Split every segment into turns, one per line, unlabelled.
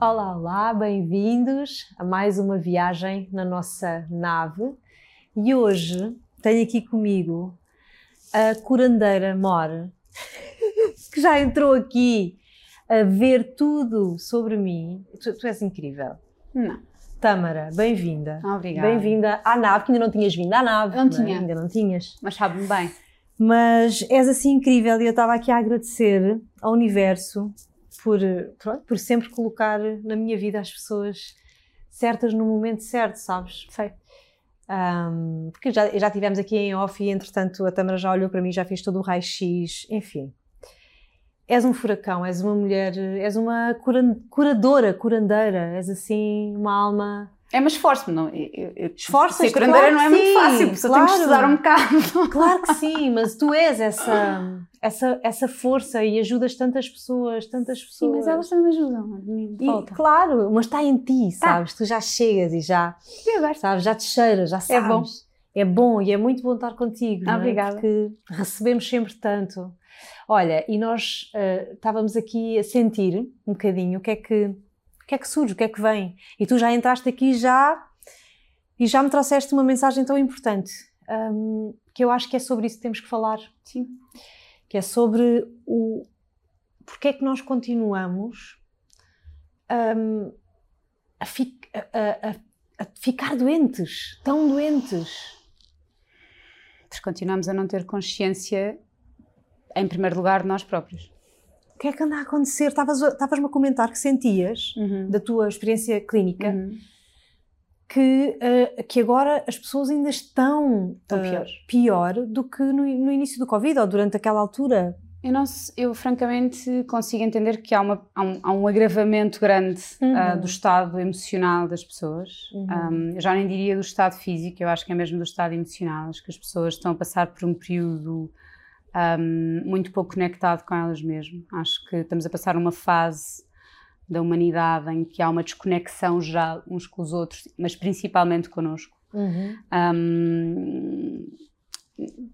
Olá, olá, bem-vindos a mais uma viagem na nossa nave. E hoje tenho aqui comigo a curandeira More, que já entrou aqui a ver tudo sobre mim. Tu, tu és incrível.
Não.
Tâmara, bem-vinda.
Obrigada.
Bem-vinda à nave, que ainda não tinhas vindo à nave.
Não
é?
tinha.
Ainda não tinhas.
Mas sabe-me bem.
Mas és assim incrível e eu estava aqui a agradecer ao universo por, pronto, por sempre colocar na minha vida as pessoas certas no momento certo, sabes?
Sei.
Um, porque já, já tivemos aqui em off e entretanto a Tamara já olhou para mim, já fez todo o raio-x, enfim. És um furacão, és uma mulher, és uma curan, curadora, curandeira, és assim uma alma
É, mas esforço-me, não?
Esforças-te, claro
não é
que
muito
sim,
fácil, só tenho que
claro.
estudar um bocado.
Claro que sim, mas tu és essa, essa, essa força e ajudas tantas pessoas, tantas pessoas.
Sim, mas elas também ajudam.
E,
volta.
claro, mas está em ti,
Tá.
sabes? Tu já chegas e já, sabes, já te cheiras, já
É
sabes.
bom.
É bom e é muito bom estar contigo. não é?
Obrigada.
Porque recebemos sempre tanto. Olha, e nós eh, estávamos aqui a sentir um bocadinho o que é que, que é que surge, o que é que vem. E tu já entraste aqui já e já me trouxeste uma mensagem tão importante. hum, que eu acho que é sobre isso que temos que falar
Sim.
que é sobre o porque é que nós continuamos hum, a, fi- a- a- a ficar doentes, tão doentes.
Continuamos a não ter consciência, em primeiro lugar, de nós próprios.
O que é que anda a acontecer? Estavas-me a comentar que sentias, da tua experiência clínica,
Uhum.
que, eh, que agora as pessoas ainda estão
Estão
eh,
piores.
pior do que no, no início do Covid ou durante aquela altura.
Eu, não, eu francamente consigo entender que há, uma- há um, há um agravamento grande
Uhum.
ah, do estado emocional das pessoas.
Uhum.
Um, eu já nem diria do estado físico, eu acho que é mesmo do estado emocional. Acho que as pessoas estão a passar por um período um, muito pouco conectado com elas mesmas. Acho que estamos a passar uma fase da humanidade em que há uma desconexão já uns com os outros, mas principalmente connosco. Um,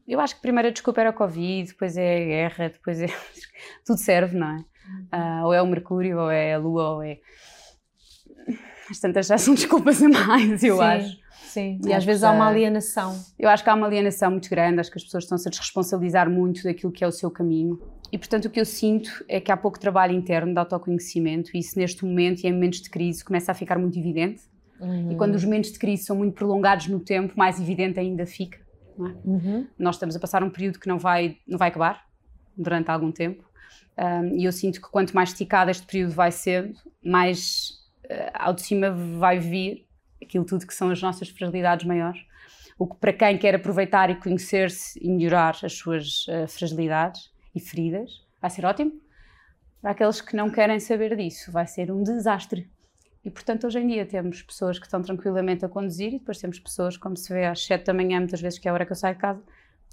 eu acho que primeiro a desculpa era a Covid, depois é a guerra, depois é. Tudo serve, não é? Ah, ou é o Mercúrio, ou é a Lua, ou é. As tantas já são desculpas a mais, eu
Sim,
acho.
Sim, e
É,
às vezes há uma alienação.
Eu acho que há uma alienação muito grande, acho que as pessoas estão-se a desresponsabilizar muito daquilo que é o seu caminho. E, portanto, o que eu sinto é que há pouco trabalho interno de autoconhecimento e isso, neste momento e em momentos de crise, começa a ficar muito evidente. E quando os momentos de crise são muito prolongados no tempo, mais evidente ainda fica. é?
Uhum.
nós estamos a passar um período que não vai, não vai acabar durante algum tempo. Um, e eu sinto que quanto mais esticado este período vai sendo, mais eh, ao de cima vai vir aquilo tudo que são as nossas fragilidades maiores. O que para quem quer aproveitar e conhecer-se e melhorar as suas eh, fragilidades e feridas, vai ser ótimo. Para aqueles que não querem saber disso, vai ser um desastre. E portanto, hoje em dia temos pessoas que estão tranquilamente a conduzir e depois temos pessoas, como se vê às 7 da manhã, muitas vezes que é a hora que eu saio de casa,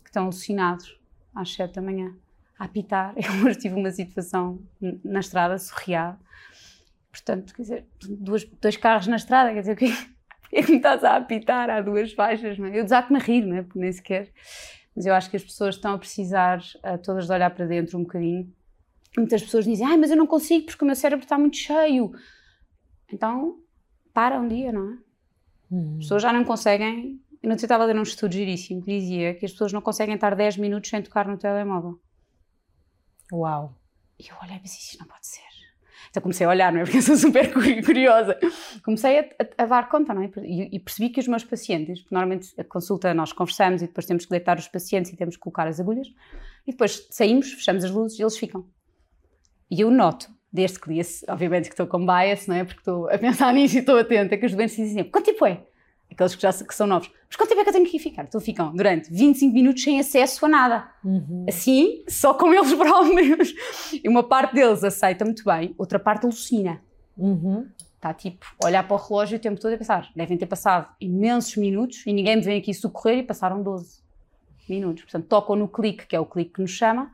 que estão alucinados às 7 da manhã a apitar. Eu hoje tive uma situação na estrada surreal. Portanto, quer dizer, duas, dois carros na estrada, quer dizer, o que é que me estás a apitar? Há duas faixas, não é? Eu desato-me a rir, não é? Porque nem sequer. Mas eu acho que as pessoas estão a precisar ah, todas de olhar para dentro um bocadinho. Muitas pessoas dizem, ai, mas eu não consigo porque o meu cérebro está muito cheio. Então, para um dia, não é?
Uhum.
As pessoas já não conseguem. Eu não estava a ler um estudo giríssimo que dizia que as pessoas não conseguem estar 10 minutos sem tocar no telemóvel.
Uau.
E eu olhei e pensei, isto não pode ser. Então comecei a olhar, não é? Porque eu sou super curi- curiosa. Comecei a, a, a dar conta, não é? E, e percebi que os meus pacientes, normalmente a consulta nós conversamos e depois temos que deitar os pacientes e temos que colocar as agulhas, e depois saímos, fechamos as luzes e eles ficam. E eu noto, desde que li obviamente que estou com bias, não é? Porque estou a pensar nisso e estou atenta, que os doentes dizem sempre, quanto tempo é? Aqueles que já que são novos. Mas quanto tempo é que eu tenho que ficar? Então ficam durante 25 minutos sem acesso a nada
Uhum.
assim, só com eles próprios. E uma parte deles aceita muito bem, outra parte alucina.
Uhum.
Está tipo, olhar para o relógio o tempo todo e pensar, devem ter passado imensos minutos e ninguém me vem aqui socorrer e passaram 12 minutos. Portanto, tocam no clique, que é o clique que nos chama,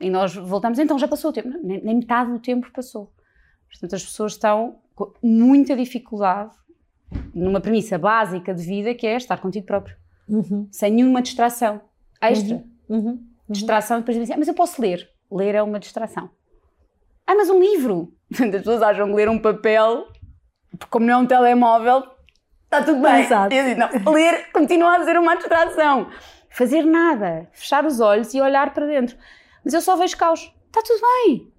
e nós voltamos, então já passou o tempo. Nem, nem metade do tempo passou. Portanto, as pessoas estão com muita dificuldade numa premissa básica de vida que é estar contigo próprio,
Uhum.
sem nenhuma distração extra.
Uhum.
Distração, e depois dizem, ah, mas eu posso ler. Ler é uma distração. Ah, mas um livro! As pessoas acham que ler um papel, como não é um telemóvel, está tudo bem.
Exato.
Eu digo, não, ler continua a ser uma distração. Fazer nada, fechar os olhos e olhar para dentro. Mas eu só vejo caos. Está tudo bem.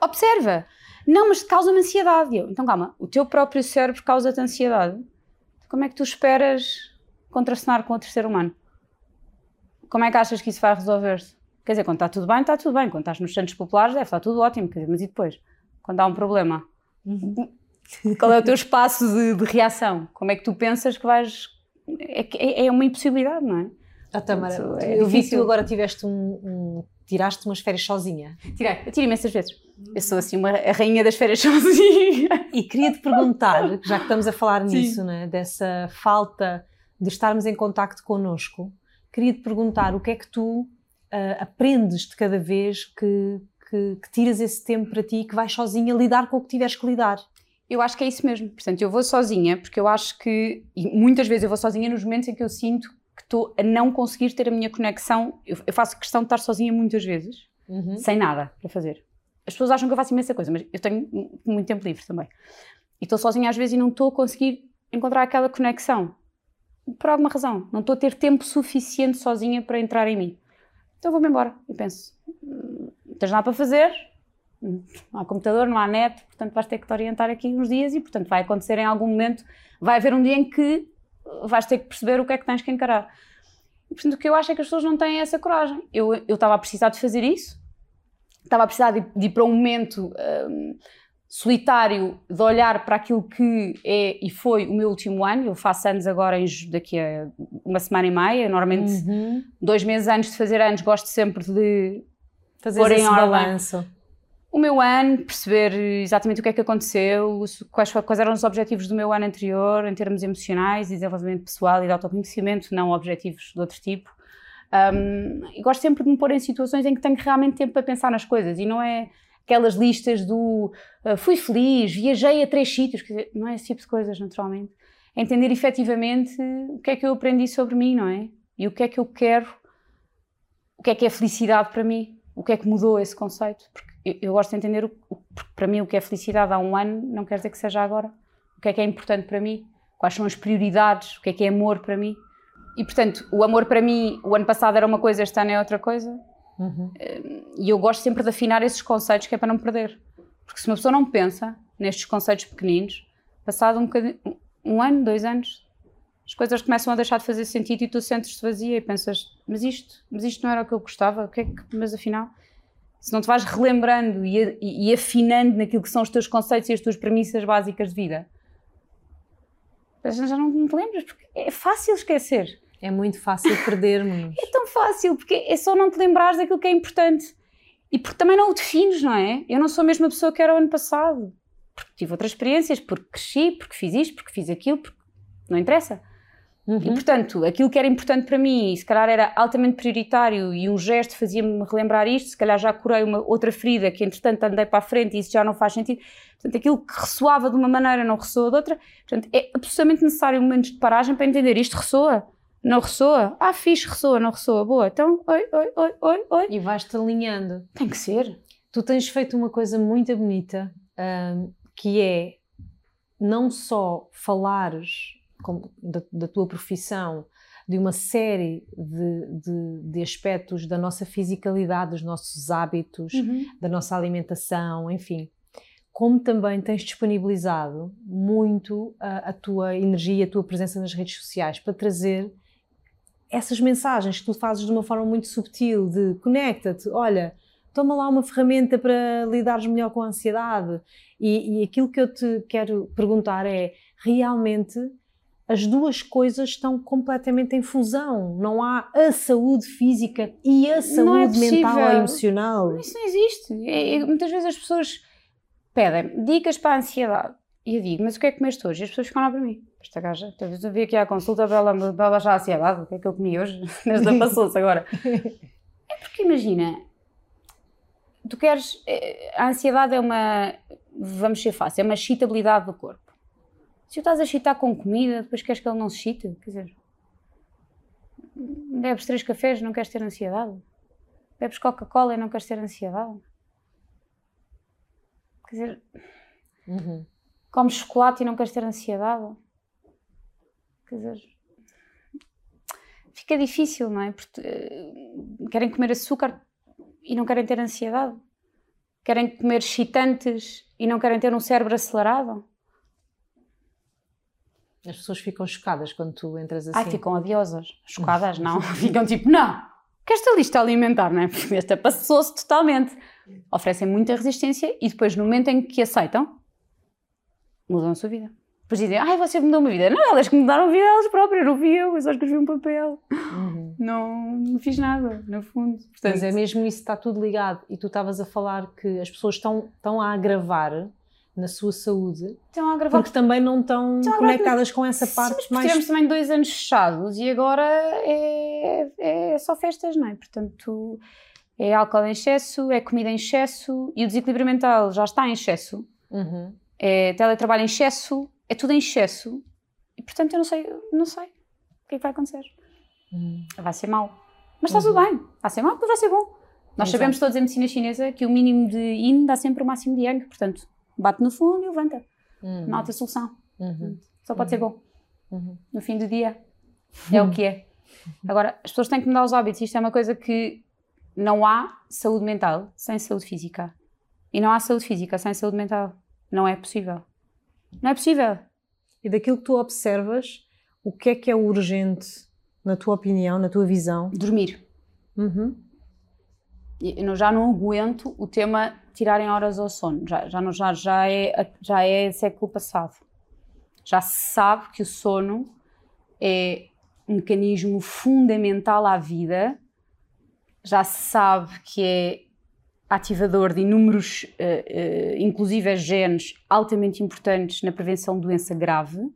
Observa. Não, mas causa-me ansiedade. Eu, então calma, o teu próprio cérebro causa-te ansiedade. Como é que tu esperas contracenar com outro ser humano? Como é que achas que isso vai resolver-se? Quer dizer, quando está tudo bem, está tudo bem. Quando estás nos centros populares, deve estar tudo ótimo. Quer dizer, mas e depois? Quando há um problema? Qual é o teu espaço de, de reação? Como é que tu pensas que vais. É, é, é uma impossibilidade, não é?
Ah, Tamara,
é
eu vi que tu agora tiveste um, um- tiraste umas férias sozinha.
Tirei, eu tiro imensas vezes. Eu sou assim uma, a rainha das férias sozinha.
E queria te perguntar, já que estamos a falar
Sim.
nisso, né, dessa falta de estarmos em contacto connosco, queria te perguntar o que é que tu ah, aprendes de cada vez que, que, que tiras esse tempo para ti e que vais sozinha lidar com o que tiveres que lidar.
Eu acho que é isso mesmo. Portanto, eu vou sozinha, porque eu acho que, e muitas vezes eu vou sozinha nos momentos em que eu sinto que estou a não conseguir ter a minha conexão. Eu, eu faço questão de estar sozinha muitas vezes, sem nada para fazer. As pessoas acham que eu faço imensa coisa, mas eu tenho mu- muito tempo livre também. E estou sozinha às vezes e não estou a conseguir encontrar aquela conexão. Por alguma razão. Não estou a ter tempo suficiente sozinha para entrar em mim. Então vou-me embora e penso: "Hum, não tens nada para fazer, não há computador, não há net, portanto vais ter que te orientar aqui uns dias e, portanto, vai acontecer em algum momento, vai haver um dia em que vais ter que perceber o que é que tens que encarar. E, portanto, o que eu acho é que as pessoas não têm essa coragem. Eu eu estava a precisar de fazer isso, estava a precisar de, de ir para um momento hum, solitário, de olhar para aquilo que é e foi o meu último ano. Eu faço anos agora em, daqui a uma semana e meia, normalmente
Uhum.
dois meses antes de fazer anos, gosto sempre de
Fazer esse balanço.
O meu ano, perceber exatamente o que é que aconteceu, quais, quais eram os objetivos do meu ano anterior em termos emocionais e desenvolvimento pessoal e de autoconhecimento, não objetivos de outro tipo. Um, e gosto sempre de me pôr em situações em que tenho realmente tempo para pensar nas coisas e não é aquelas listas do uh, fui feliz, viajei a três sítios, dizer, não é esse tipo de coisas, naturalmente. É entender efetivamente o que é que eu aprendi sobre mim, não é? E o que é que eu quero, o que é que é felicidade para mim, o que é que mudou esse conceito. Porque eu, eu gosto de entender, o, o- para mim, o que é felicidade há um ano não quer dizer que seja agora. O que é que é importante para mim, quais são as prioridades, o que é que é amor para mim. E, portanto, o amor para mim, o ano passado era uma coisa, este ano é outra coisa.
Uhum.
E eu gosto sempre de afinar esses conceitos que é para não perder. Porque se uma pessoa não pensa nestes conceitos pequeninos, passado um, um ano, dois anos, as coisas começam a deixar de fazer sentido e tu sentes-te vazia e pensas, mas isto, mas isto não era o que eu gostava, o que é que, mas afinal, se não te vais relembrando e, e- e afinando naquilo que são os teus conceitos e as tuas premissas básicas de vida, já já não te lembras, porque é fácil esquecer.
É muito fácil perdermos.
É tão fácil, porque é só não te lembrares daquilo que é importante. E porque também não o defines, não é? Eu não sou a mesma pessoa que era o ano passado. Porque tive outras experiências, porque cresci, porque fiz isto, porque fiz aquilo, porque não interessa. E
Uhum.
portanto, aquilo que era importante para mim, e se calhar era altamente prioritário e um gesto fazia-me relembrar isto, se calhar já curei uma outra ferida que entretanto andei para a frente e isso já não faz sentido. Portanto, aquilo que ressoava de uma maneira não ressoa de outra. Portanto, é absolutamente necessário momentos de paragem para entender isto ressoa, não ressoa. Ah, fixe, ressoa, não ressoa. Boa, então, oi, oi, oi, oi, oi.
E vais-te alinhando.
Tem que ser.
Tu tens feito uma coisa muito bonita, hum, que é não só falares da, da tua profissão, de uma série de, de, de aspectos da nossa fisicalidade, dos nossos hábitos, da nossa alimentação, enfim, como também tens disponibilizado muito a, a tua energia, a tua presença nas redes sociais para trazer essas mensagens que tu fazes de uma forma muito subtil de conecta-te, olha, toma lá uma ferramenta para lidares melhor com a ansiedade. E, e aquilo que eu te quero perguntar é, realmente as duas coisas estão completamente em fusão. Não há a saúde física e a
é
saúde mental
possível.
ou emocional.
Isso não existe. É- é- muitas vezes as pessoas pedem dicas para a ansiedade. E eu digo, mas o que é que comeste hoje? E as pessoas ficam lá para mim. Esta gaja, talvez eu vi aqui à consulta para ela, para já a ansiedade. O que é que eu comi hoje? Desde passou-se agora. É porque imagina, tu queres. eh, A ansiedade é uma. Vamos ser fácil, é uma excitabilidade do corpo. Se tu estás a excitar com comida, depois queres que ele não se excite? Quer dizer, bebes três cafés, não queres ter ansiedade? Bebes Coca-Cola e não queres ter ansiedade? Quer dizer,
Uhum.
comes chocolate e não queres ter ansiedade? Quer dizer, fica difícil, não é? Porque eh, querem comer açúcar e não querem ter ansiedade. Querem comer excitantes e não querem ter um cérebro acelerado.
As pessoas ficam chocadas quando tu entras assim.
Ai, ficam odiosas. Chocadas, não. ficam tipo, não, que esta lista alimentar, não é? Porque esta passou-se totalmente. Oferecem muita resistência e depois, no momento em que aceitam, mudam a sua vida. Depois dizem, ai, você mudou uma vida. Não, elas que mudaram a vida elas próprias, não vi eu, eu só escrevi um papel.
Uhum.
Não, não fiz nada, no fundo. Portanto,
Mas é mesmo isso, está tudo ligado. E tu estavas a falar que as pessoas estão, estão a agravar na sua saúde
estão a gravar
porque também não estão
Estão
conectadas com essa parte
mas
mais.
tivemos também dois anos fechados e agora é, é só festas, não é? Portanto, é álcool em excesso, é comida em excesso e o desequilíbrio mental já está em excesso,
Uhum.
é teletrabalho em excesso, é tudo em excesso e portanto eu não sei, não sei o que é que vai acontecer.
Uhum.
Vai ser mau. Mas está tudo bem, vai ser mau, depois vai ser bom. Nós
Exato.
sabemos todos em medicina chinesa que o mínimo de yin dá sempre o máximo de yang, portanto, bate no fundo e levanta.
Uhum.
Não há outra solução.
Uhum.
Só pode ser bom.
Uhum.
no fim do dia. É o que é. Agora, as pessoas têm que mudar os hábitos. Isto é uma coisa que não há saúde mental sem saúde física. E não há saúde física sem saúde mental. Não é possível. Não é possível.
E daquilo que tu observas, o que é que é urgente, na tua opinião, na tua visão?
Dormir.
Uhum.
Eu já não aguento o tema tirarem horas ao sono. Já, já, não, já, já, é, já é século passado. Já se sabe que o sono é um mecanismo fundamental à vida. Já se sabe que é ativador de inúmeros, eh, eh, inclusive genes altamente importantes na prevenção de doença grave.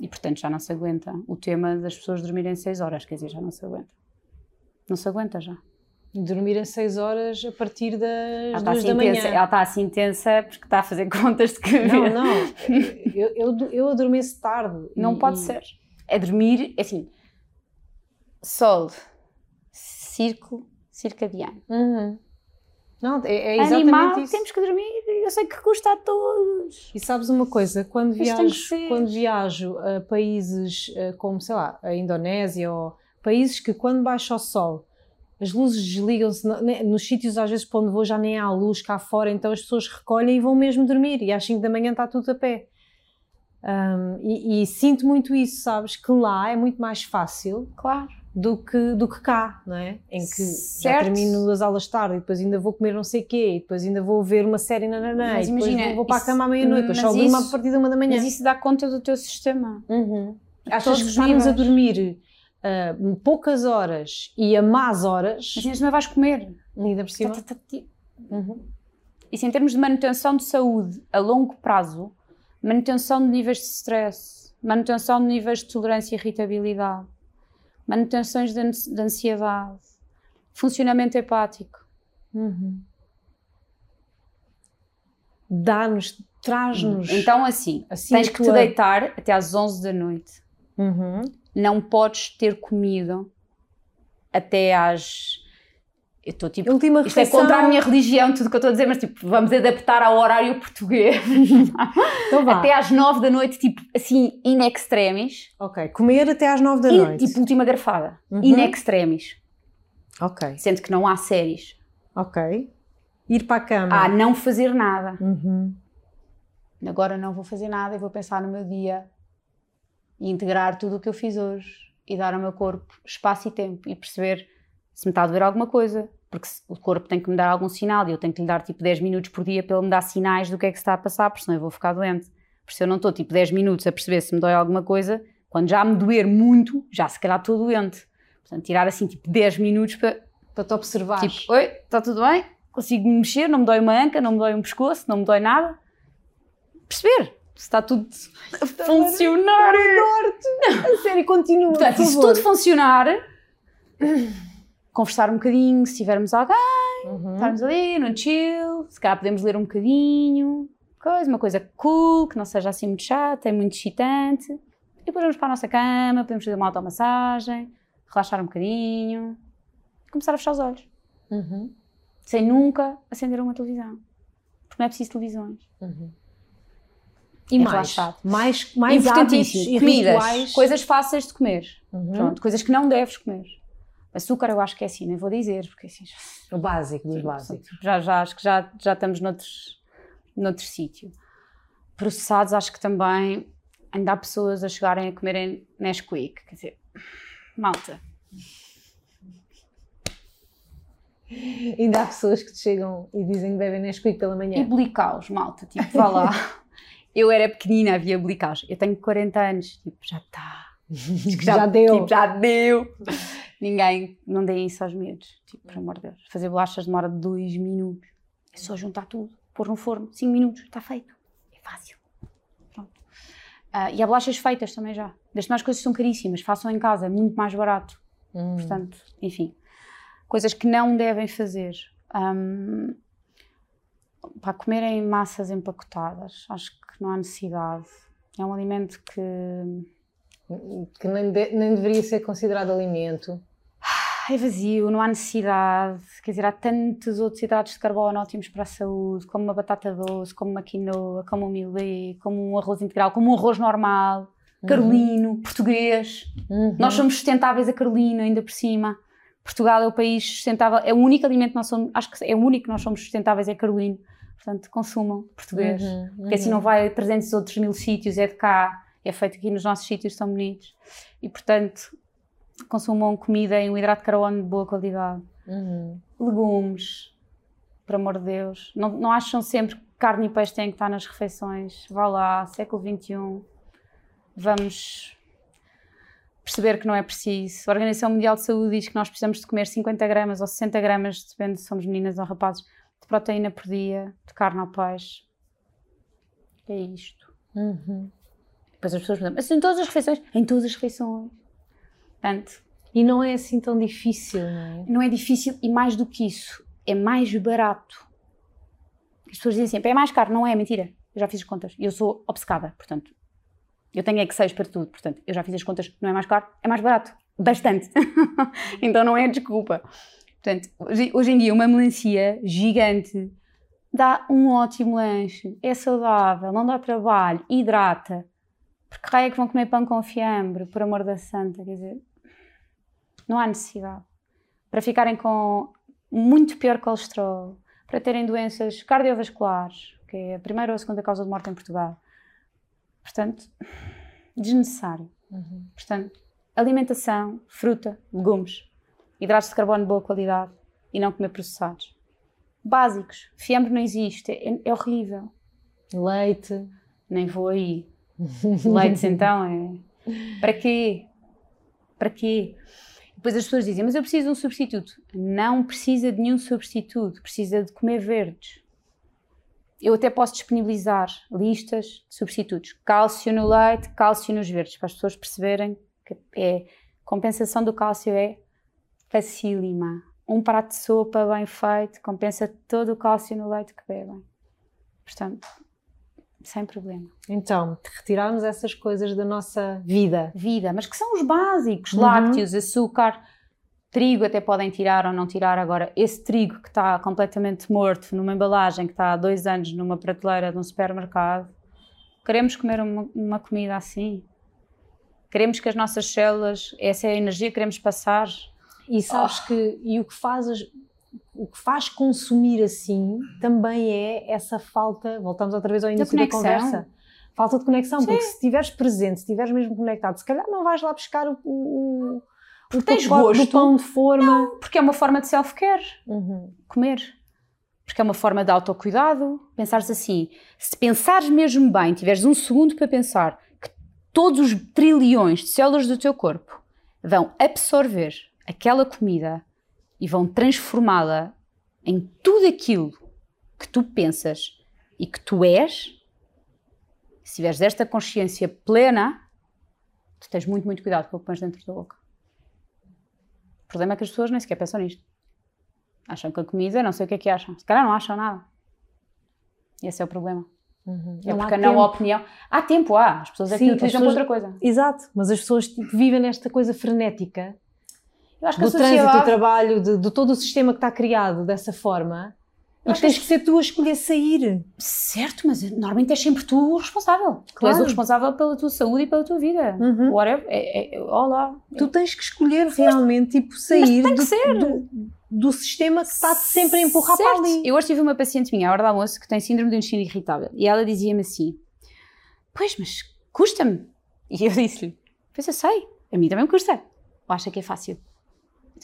E, portanto, já não se aguenta o tema das pessoas dormirem 6 horas. Quer dizer, já não se aguenta. Não se aguenta já.
Dormir em 6 horas a partir das
está,
2
assim
da manhã.
intensa, ela está assim intensa porque está a fazer contas de que
Não, não. Eu, eu, eu adormeço tarde.
Não
E-
pode
e-
ser. É dormir, é assim, sol, círculo circadiano.
Uhum. Não, é, é exatamente
Animal,
isso.
temos que dormir, eu sei que custa a todos.
E sabes uma coisa, quando viajo, quando viajo a países eh, como, sei lá, a Indonésia ou países que quando baixa o sol as luzes desligam-se, no- nos sítios às vezes para onde vou já nem há luz cá fora, então as pessoas recolhem e vão mesmo dormir e às 5 da manhã está tudo a pé. Ahm, e, e sinto muito isso, sabes? Que lá é muito mais fácil
Claro.
do que, do que cá, não é? Em que já
Certo.
termino as aulas tarde e depois ainda vou comer não sei o quê e depois ainda vou ver uma série nananã
Mas
e depois
imagina,
vou, para a
isso-
cama à meia-noite, depois só
mas
durmo
isso-
a partir uma da manhã.
Mas isso dá conta do teu sistema.
Uhum. Achas
todos
que
os
estarmos a dormir ah, poucas horas e a más horas,
Mas ainda vais comer.
ainda por cima?
Tá, tá, tá,
Uhum.
Isso em termos de manutenção de saúde a longo prazo, manutenção de níveis de stress, manutenção de níveis de tolerância e irritabilidade, manutenções de ans- de ansiedade, funcionamento hepático.
Uhum. Dá-nos, traz-nos.
Então, assim,
Assim
tens que te deitar até às 11 da noite.
Uhum.
Não podes ter comido até às. Eu estou tipo.
Última
Isto é
refeição.
contra a minha religião, tudo o que eu estou a dizer, mas tipo, vamos adaptar ao horário português.
Então vá.
até às 9 da noite, tipo, assim, in extremis.
Ok, comer até às nove da
In-
noite.
tipo, última garfada.
Uhum.
In extremis.
Ok,
Sendo que não há séries.
ok. Ir para a cama.
Há não fazer nada.
Uhum.
Agora não vou fazer nada e vou pensar no meu dia e integrar tudo o que eu fiz hoje e dar ao meu corpo espaço e tempo e perceber se me está a doer alguma coisa. Porque o corpo tem que me dar algum sinal e eu tenho que lhe dar tipo 10 minutos por dia para ele me dar sinais do que é que se está a passar, porque senão eu vou ficar doente. Porque se eu não estou tipo 10 minutos a perceber se me dói alguma coisa, quando já me doer muito, já se calhar estou doente. Portanto, tirar assim tipo 10 minutos para
Para te observar.
Tipo, oi, está tudo bem? Consigo me mexer, não me dói uma anca, não me dói um pescoço, não me dói nada. Perceber está tudo a funcionar.
a sério, continua.
Portanto,
por
se tudo funcionar, conversar um bocadinho, se tivermos alguém,
Uhum.
estarmos ali no chill, se calhar podemos ler um bocadinho, coisa, uma coisa cool, que não seja assim muito chata, é muito excitante. E depois vamos para a nossa cama, podemos fazer uma automassagem, relaxar um bocadinho, começar a fechar os olhos
Uhum.
sem nunca acender uma televisão. porque não é preciso televisões.
E
É
mais,
relaxado.
mais, mais hábitos e
Comidas,
rituais.
coisas fáceis de comer.
Uhum.
Pronto, coisas que não deves comer. Açúcar eu acho que é assim, nem vou dizer, porque assim,
O básico dos básicos.
já, já acho que já, já estamos noutros, noutro sítio. Processados acho que também ainda há pessoas a chegarem a comerem Nesquik, quer dizer, malta,
Ainda há pessoas que te chegam e dizem que bebem Nesquik pela
e
manhã.
blicaus, malta, tipo, vá lá. Eu era pequenina, havia blicaus. Eu tenho 40 anos, tipo, já está.
Já, deu.
Tipo, já deu. Ninguém, não deem isso aos miúdos. Tipo, por amor de Deus. Fazer bolachas demora dois minutos. É só juntar tudo, pôr no forno, 5 minutos, está feito. É fácil. Pronto. Ah, e há bolachas feitas também já. Desde mais coisas são caríssimas, façam em casa, é muito mais barato.
Hum.
Portanto, enfim, coisas que não devem fazer. Hum, para comerem massas empacotadas, acho que não há necessidade. É um alimento que
Que nem, de- nem deveria ser considerado alimento.
é vazio, não há necessidade. Quer dizer, há tantos outros hidratos de carbono ótimos para a saúde, como uma batata doce, como uma quinoa, como um milê, como um arroz integral, como um arroz normal, carolino, português.
Uhum.
Nós somos sustentáveis a Carolina, ainda por cima. Portugal é o país sustentável, é o único alimento que nós somos, acho que é o único que nós somos sustentáveis, é Carolino. Portanto, consumam português.
Uhum,
Porque assim não vai a 300 outros mil sítios, é de cá, é feito aqui nos nossos sítios, são bonitos. E portanto, consumam comida em um hidrato de carbono de boa qualidade.
Uhum.
Legumes, por amor de Deus. Não, não acham sempre que carne e peixe têm que estar nas refeições. Vá lá, século XXI. Vamos perceber que não é preciso. A Organização Mundial de Saúde diz que nós precisamos de comer 50 gramas ou 60 gramas, depende se somos meninas ou rapazes, de proteína por dia, de carne ou peixe. É isto.
Uhum.
Depois as pessoas perguntam, mas em todas as refeições? Em todas as refeições. Portanto,
E não é assim tão difícil, não é?
não é difícil e mais do que isso, é mais barato. As pessoas dizem sempre, é mais caro, não é, mentira. Eu já fiz as contas e eu sou obcecada, portanto, eu tenho Excel para tudo, portanto, eu já fiz as contas, não é mais caro, é mais barato, bastante. então não é desculpa. Portanto, hoje, em dia uma melancia gigante dá um ótimo lanche, é saudável, não dá trabalho, hidrata. Porque raio é que vão comer pão com fiambre, por amor da santa, quer dizer, não há necessidade para ficarem com muito pior colesterol, para terem doenças cardiovasculares, que é a primeira ou a segunda causa de morte em Portugal. Portanto, desnecessário.
Uhum.
Portanto, alimentação, fruta, legumes, hidratos de carbono de boa qualidade e não comer processados. Básicos. Fiambre não existe, é, é horrível.
Leite.
Nem vou aí. Leites então é. Para quê? Para quê? Depois as pessoas dizem, mas eu preciso de um substituto. Não precisa de nenhum substituto, precisa de comer verdes. Eu até posso disponibilizar listas de substitutos. Cálcio no leite, cálcio nos verdes, para as pessoas perceberem que é compensação do cálcio é facílima. Um prato de sopa bem feito compensa todo o cálcio no leite que bebem. Portanto, sem problema.
Então, retirarmos essas coisas da nossa vida.
vida, mas que são os básicos,
Uhum.
lácteos, açúcar, trigo até podem tirar ou não tirar agora. Esse trigo que está completamente morto numa embalagem que está há dois anos numa prateleira de um supermercado, queremos comer uma, uma comida assim? Queremos que as nossas células, essa é a energia que queremos passar?
E sabes que e o que faz as- o que faz consumir assim também é essa falta, voltamos outra vez ao início da,
conexão.
conversa. Falta de conexão, porque se estiveres presente, se estiveres mesmo conectado, se calhar não vais lá buscar o, o, o
tens
do
gosto.
pão de forma.
Porque é uma forma de self-care.
Uhum.
comer. Porque é uma forma de autocuidado. Pensares assim, se pensares mesmo bem, tiveres um segundo para pensar que todos os trilhões de células do teu corpo vão absorver aquela comida e vão transformá-la em tudo aquilo que tu pensas e que tu és, se tiveres esta consciência plena, tu tens muito, muito cuidado com o que pões dentro da boca. O problema é que as pessoas nem sequer pensam nisto. Acham que a comida, não sei o que é que acham. Se calhar não acham nada. Esse é o problema.
Uhum.
É
Não
porque não há opinião. Há tempo, há. As pessoas é
Sim,
que utilizam
pessoas-
outra coisa.
Exato, mas as pessoas tipo, vivem nesta coisa frenética
Eu acho que
do
a
trânsito, do
sociedade...
trabalho, de, de todo o sistema que está criado dessa forma E tens que ser tu a escolher sair.
Certo, mas normalmente és sempre tu o responsável. Tu és o responsável pela tua saúde e pela tua vida.
Uhum.
Whatever. É, é, olá.
Tu tens que escolher realmente, tipo, sair do, do, do sistema que está-te sempre a empurrar
Certo.
para ali.
Eu hoje tive uma paciente minha, à hora do almoço, que tem síndrome de intestino irritável. E ela dizia-me assim: Pois, mas custa-me. E eu disse-lhe: Pois eu sei, a mim também me custa. Ou acha que é fácil?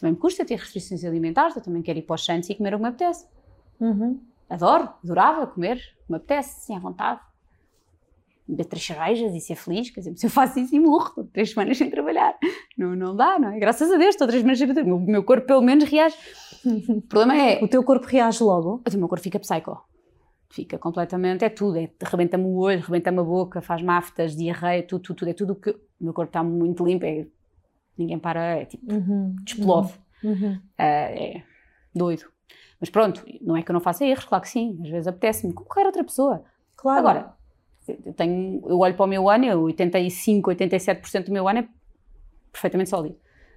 Também me custa ter restrições alimentares, eu também quero ir para os santos e comer o que me apetece.
Uhum.
Adoro, adorava comer, me apetece, sim, à vontade. Beber três cervejas e ser feliz, quer dizer, se eu faço isso e morro, estou três semanas sem trabalhar. Não, não dá, não é? Graças a Deus, estou três semanas sem trabalhar. O meu corpo pelo menos reage. O problema é,
O teu corpo reage logo.
o meu corpo fica psycho. Fica completamente, é tudo, é, rebenta-me o olho, rebenta-me a boca, faz-me aftas, diarreia, tudo, tudo, tudo, é tudo que o meu corpo está muito limpo, é, ninguém para, é tipo,
Uhum.
explode.
Uhum.
Ah, é doido. Mas pronto, não é que eu não faça erros, claro que sim, às vezes apetece-me, como qualquer outra pessoa.
Claro.
Agora, eu, tenho, eu olho para o meu ano, eu 85, 87% do meu ano é perfeitamente sólido.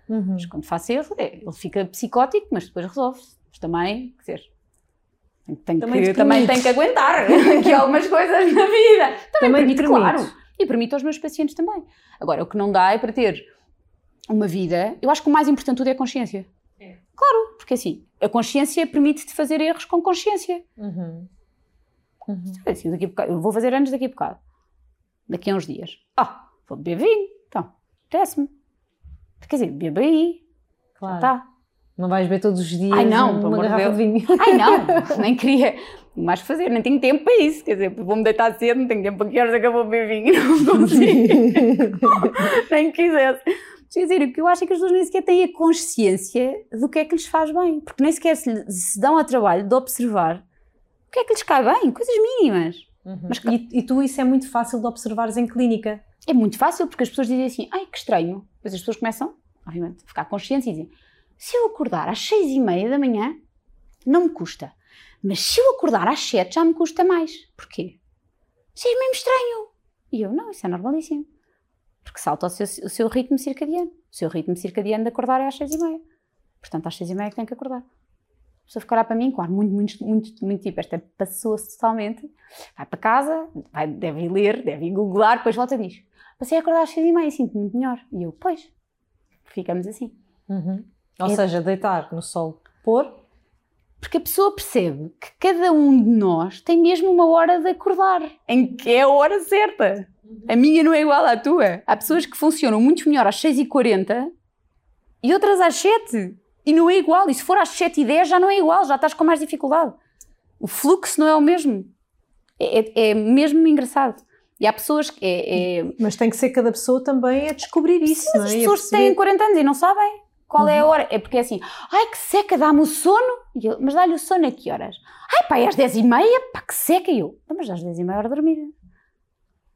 Uhum.
Mas quando faço erro, é, ele fica psicótico, mas depois resolve-se. Mas também, quer dizer, tem
Também
que, também tem que aguentar aqui algumas coisas na vida. Também,
Também te
permite,
permite.
claro. E permite aos meus pacientes também. Agora, o que não dá é para ter uma vida. Eu acho que o mais importante de tudo é a consciência. Claro, porque assim, a consciência permite-te fazer erros com consciência.
Uhum. Uhum.
Assim, daqui a bocado, eu vou fazer anos daqui a bocado. Daqui a uns dias. Ah, vou beber vinho. Então, apetece-me. Quer dizer, bebe aí.
Claro.
Tá.
Não vais beber todos os dias
Ai, não,
uma garrafa de vinho.
Ai não, nem queria mais fazer, nem tenho tempo para isso. Quer dizer, vou-me deitar cedo, não tenho tempo para que horas é que eu vou beber vinho, não consigo. nem quisesse. Quer dizer, o que eu acho é que as pessoas nem sequer têm a consciência do que é que lhes faz bem, porque nem sequer se, se dão ao trabalho de observar o que é que lhes cai bem, coisas mínimas.
Uhum.
Mas
e, e tu isso é muito fácil de observares em clínica.
É muito fácil porque as pessoas dizem assim, ai que estranho. Depois as pessoas começam, obviamente, a ficar conscientes e dizem, se eu acordar às seis e meia da manhã, não me custa. Mas se eu acordar às sete, já me custa mais. Porquê? Isso é mesmo estranho. E eu, não, isso é normalíssimo. Porque salta o seu, o seu ritmo circadiano. O seu ritmo circadiano de acordar é às seis e meia. Portanto, às seis e meia é que tem que acordar. A pessoa ficará para mim, claro, muito, muito, muito, muito tipo, esta passou-se totalmente. Vai para casa, vai, deve ir ler, deve ir googlar, depois volta e diz, passei a acordar às seis e meia, sinto-me muito melhor. E eu, pois, ficamos assim.
Uhum. Ou
É-
seja, deitar no sol, pôr.
Porque a pessoa percebe que cada um de nós tem mesmo uma hora de acordar, em que é a hora certa. A minha não é igual à tua. Há pessoas que funcionam muito melhor às 6h40 e outras às 7 E não é igual. E se for às 7h10 já não é igual, já estás com mais dificuldade. O fluxo não é o mesmo. É, é- é mesmo engraçado. E há pessoas que. É, é,
Mas tem que ser cada pessoa também a descobrir isso, não é?
as
a
pessoas que
perceber-
têm 40 anos e não sabem qual é a hora. É porque é assim, ai que seca, dá-me o sono. E eu, mas dá-lhe o sono a que horas? Ai pá, é às 10 e meia, pá, que seca. E eu, "Então, mas às 10 e meia é hora de dormir.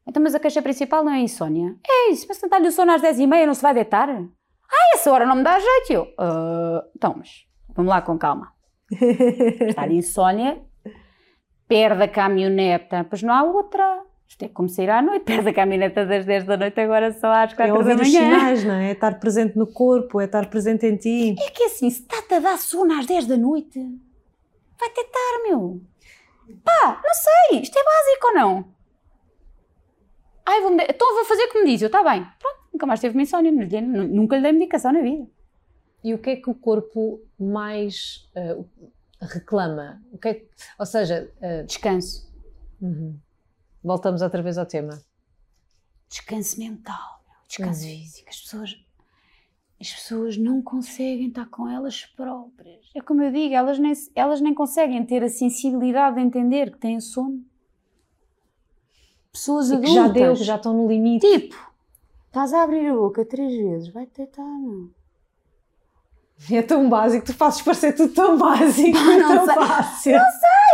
Então, mas a queixa principal não é a insónia. É isso, mas se dá-lhe o sono às 10 e meia não se vai deitar? Ai, essa hora não me dá jeito. Eu, "Ah, então, mas vamos lá com calma. Está de insónia, perde a caminhoneta, pois não há outra. Isto é como sair à noite, perde a caminhoneta das 10 da noite, agora só às 4
É
da
ouvir
manhã.
os sinais, não é? É estar presente no corpo, é estar presente em ti.
É que assim, se está-te a dar sono às 10 da noite, vai tentar, meu. Pá, não sei, isto é básico ou não? Ai, vou então vou fazer como diz, eu, está bem. Pronto, nunca mais teve insónia, nunca lhe dei medicação na vida.
E o que é que o corpo mais eh, reclama? O que é que- ou seja, eh,
Descanso.
uhum. voltamos outra vez ao tema.
Descanso mental, descanso
Uhum.
físico. As pessoas, as pessoas não conseguem estar com elas próprias. É como eu digo, elas nem, elas nem conseguem ter a sensibilidade de entender que têm sono. Pessoas adultas.
já deu, que já estão no limite.
Tipo, estás a abrir a boca três vezes, vai-te deitar, não.
É tão básico, tu fazes parecer tudo tão básico,
Não
tão
sei.
fácil.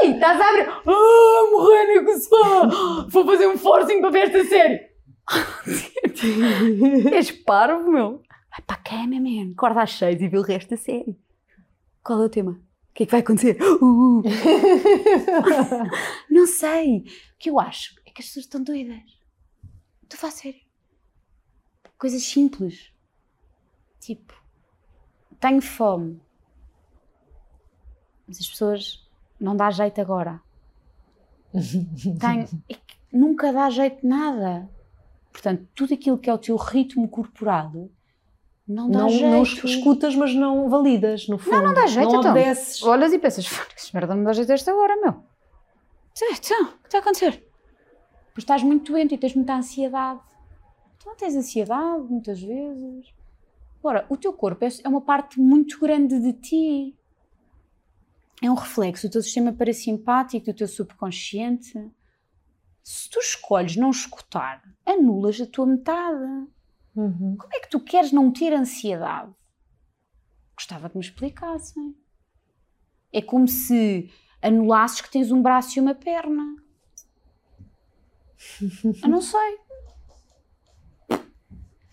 Ei, estás a abrir. Ah, morrer no sofá! Vou fazer um forcing para ver esta série. És parvo, meu. Vai para a cama, man. Acorda às seis e vê o resto da série. Qual é o tema? O que é que vai acontecer? Uh. Não sei. O que eu acho é que as pessoas estão doidas. A falar sério. Coisas simples. Tipo, tenho fome. Mas as pessoas não dá jeito agora. Tem, é nunca dá jeito de nada. Portanto, tudo aquilo que é o teu ritmo corporal não dá
não,
jeito.
não escutas, mas não validas, no fundo.
Não, não dá jeito,
Não
então.
obedeces.
Olhas e pensas, que merda não dá jeito a esta hora, meu. Então, o que está a acontecer? Pois estás muito doente e tens muita ansiedade. Tu não tens ansiedade, muitas vezes. Agora, o teu corpo é é uma parte muito grande de ti. É um reflexo do teu sistema parasimpático, do teu subconsciente. Se tu escolhes não escutar, anulas a tua metade.
Uhum.
Como é que tu queres não ter ansiedade? Gostava que me explicassem. É como se anulasses que tens um braço e uma perna. Eu não sei.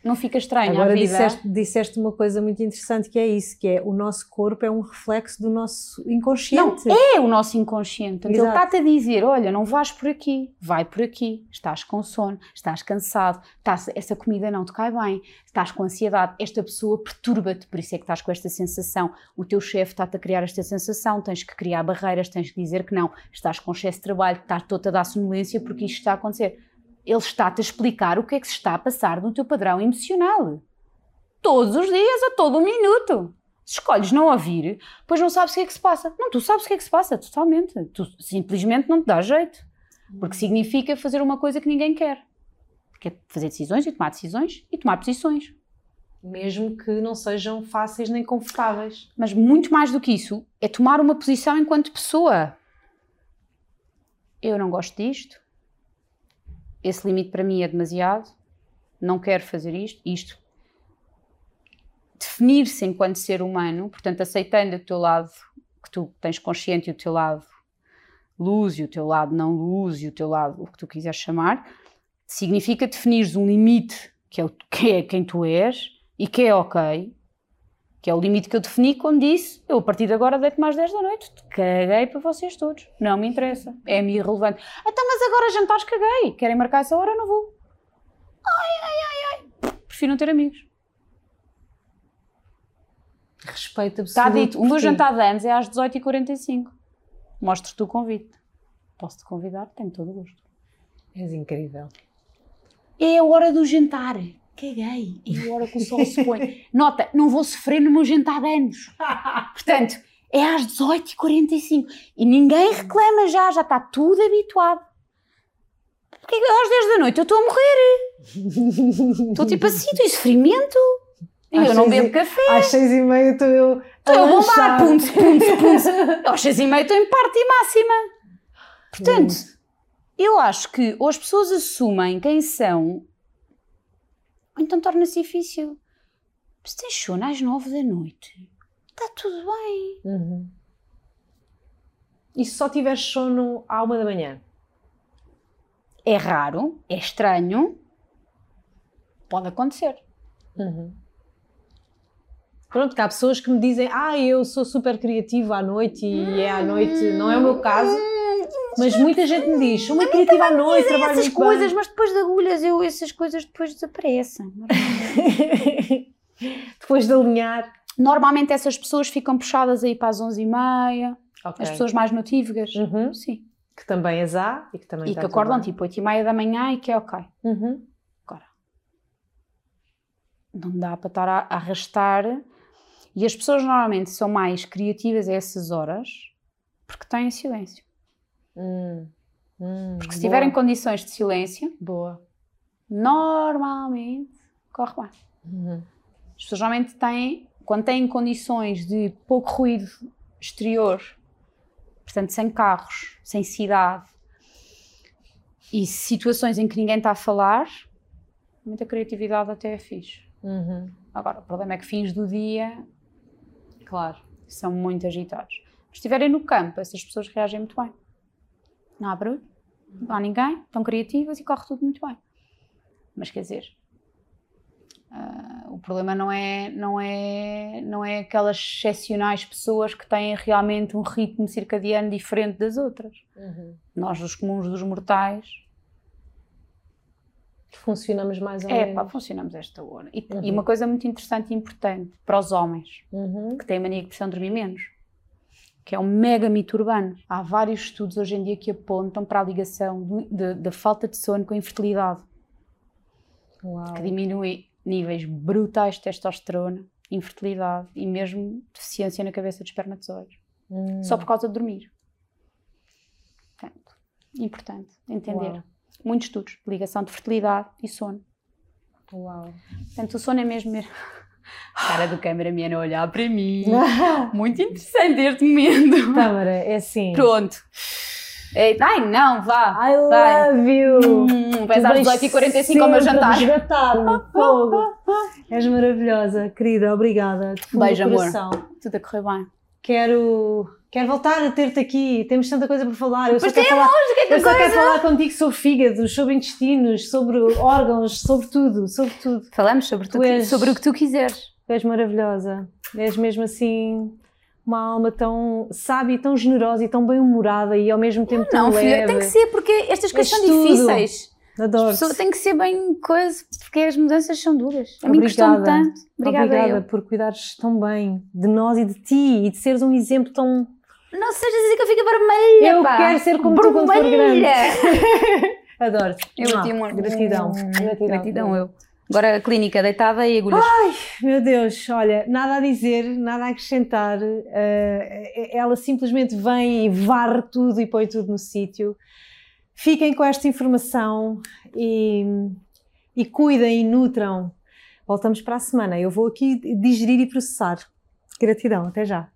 Não fica estranho
Agora disseste, disseste uma coisa muito interessante que é isso, que é o nosso corpo é um reflexo do nosso
Não,
inconsciente.
é o nosso inconsciente. Portanto, ele está-te a dizer: olha, não vais por aqui, vai por aqui. Estás com sono, estás cansado, estás, essa comida não te cai bem, estás com ansiedade, esta pessoa perturba-te, por isso é que estás com esta sensação. O teu chefe está-te a criar esta sensação, tens que criar barreiras, tens que dizer que não. Estás com excesso de trabalho, estás toda a dar sonolência porque isto está a acontecer. Ele está-te a explicar o que é que se está a passar no teu padrão emocional. Todos os dias, a todo minuto. Se escolhes não ouvir, pois não sabes o que é que se passa. Não, tu sabes o que é que se passa, totalmente. Tu simplesmente não te dá jeito. Porque significa fazer uma coisa que ninguém quer. Que é fazer decisões e tomar decisões e tomar posições.
Mesmo que não sejam fáceis nem confortáveis.
Mas muito mais do que isso, é tomar uma posição enquanto pessoa. Eu não gosto disto. Esse limite para mim é demasiado. Não quero fazer isto. Isto. Definir-se enquanto ser humano, portanto, aceitando o teu lado que tu tens consciente e o teu lado luz e o teu lado não luz e o teu lado o que tu quiseres chamar, significa definires um limite que é, o, que é quem tu és e que é ok, que é o limite que eu defini quando disse eu a partir de agora deito mais 10 da noite, caguei para vocês todos, não me interessa, é-me irrelevante. Então, mas agora jantares caguei, querem marcar essa hora, não vou. Ai, ai, ai, ai, prefiro não ter amigos.
Respeito absoluto.
Está dito, o meu jantar de anos é às 18h45. Mostro-te o convite. Posso-te convidar? Tenho todo o gosto.
És incrível.
É a hora do jantar. Caguei. É a hora que o sol se põe. Nota, não vou sofrer no meu jantar de anos. Portanto, é às 18h45. E ninguém reclama já, já está tudo habituado. Porque às 10 da noite eu estou a morrer. Estou tipo assim, estou em sofrimento. E
Às
eu não
seis e-
bebo café.
Às seis e meia estou eu
Estou a bombar, punto, punto, punto. Às seis e meia estou em parte máxima. Portanto, eu acho que ou as pessoas assumem quem são, então torna-se difícil. Se tens sono às nove da noite, está tudo bem.
Uhum. E se só tiveres sono à uma da manhã?
É raro, é estranho, pode acontecer.
Uhum. Pronto, que há pessoas que me dizem ah, eu sou super criativa à noite e é à noite, não é o meu caso, mas muita gente me diz, uma criativa à noite, trabalho
essas
muito
coisas,
bem.
mas depois de agulhas, eu, essas coisas depois desaparecem.
Depois de alinhar.
Normalmente essas pessoas ficam puxadas aí para as onze e meia.
Ok.
As pessoas mais notívagas.
Uhum.
Sim.
Que também as há e que também
E
está
que acordam
bem.
tipo 8 e meia da manhã e que é ok.
Uhum.
Agora, não dá para estar a a arrastar. E as pessoas normalmente são mais criativas a essas horas porque têm silêncio.
Hum. Hum,
Porque se
boa,
tiverem condições de silêncio,
Boa.
normalmente corre bem.
Uhum.
As pessoas normalmente têm, quando têm condições de pouco ruído exterior, portanto, sem carros, sem cidade, e situações em que ninguém está a falar, muita criatividade até é fixe.
Uhum.
Agora, o problema é que fins do dia
Claro.
são muito agitados. Se estiverem no campo, essas pessoas reagem muito bem. Não há barulho, não há ninguém, estão criativas e corre tudo muito bem. Mas quer dizer, ah, o problema não é, não, é, não é aquelas excepcionais pessoas que têm realmente um ritmo circadiano diferente das outras.
Uhum.
Nós, os comuns dos mortais,
Funcionamos mais ou
é
menos.
pá, funcionamos esta hora. E,
Uhum.
e uma coisa muito interessante e importante para os homens,
Uhum.
que têm mania pressão de dormir menos. Que é um mega mito urbano. Há vários estudos hoje em dia que apontam para a ligação da falta de sono com a infertilidade. Uau. Que diminui níveis brutais de testosterona, infertilidade e mesmo deficiência na cabeça dos espermatozoides. Hum. Só por causa de dormir. Portanto, importante entender. Uau. Muitos estudos, ligação de fertilidade e sono.
Uau.
Portanto, o sono é mesmo. A cara do cameraman a olhar para mim. Muito interessante este momento.
Câmara, é assim.
Pronto. É, ai, não, vá.
I vai. love you.
Hum, vais às 18h45 ao meu jantar.
resgatar fogo. És maravilhosa, querida, obrigada.
Beijo, amor. Tudo a correr bem.
Quero, quero voltar a ter-te aqui. Temos tanta coisa para falar.
Eu só, quero falar,
que eu só quero falar contigo sobre fígados, sobre intestinos, sobre órgãos, sobre tudo, sobre tudo.
Falamos sobre, tu, és, sobre o que tu quiseres.
Tu és maravilhosa. És mesmo assim uma alma tão sábia tão generosa e tão bem-humorada e ao mesmo tempo tão não, leve. Filha,
tem que ser porque estas coisas são tudo. difíceis.
Adoro.
Tem que ser bem coisa, porque as mudanças são duras. A mim custou tanto. Obrigada,
Obrigada por cuidares tão bem de nós e de ti e de seres um exemplo tão.
Não sejas assim que eu fico vermelha.
Eu
pá.
quero ser como vermelha. tu quando for grande. Adoro-te.
Eu te amor.
Gratidão.
Gratidão. Gratidão eu. Agora a clínica deitada e agulhas.
Ai, meu Deus, olha, nada a dizer, nada a acrescentar. Uh, ela simplesmente vem e varre tudo e põe tudo no sítio. Fiquem com esta informação e, e cuidem e nutram. Voltamos para a semana. Eu vou aqui digerir e processar. Gratidão, até já.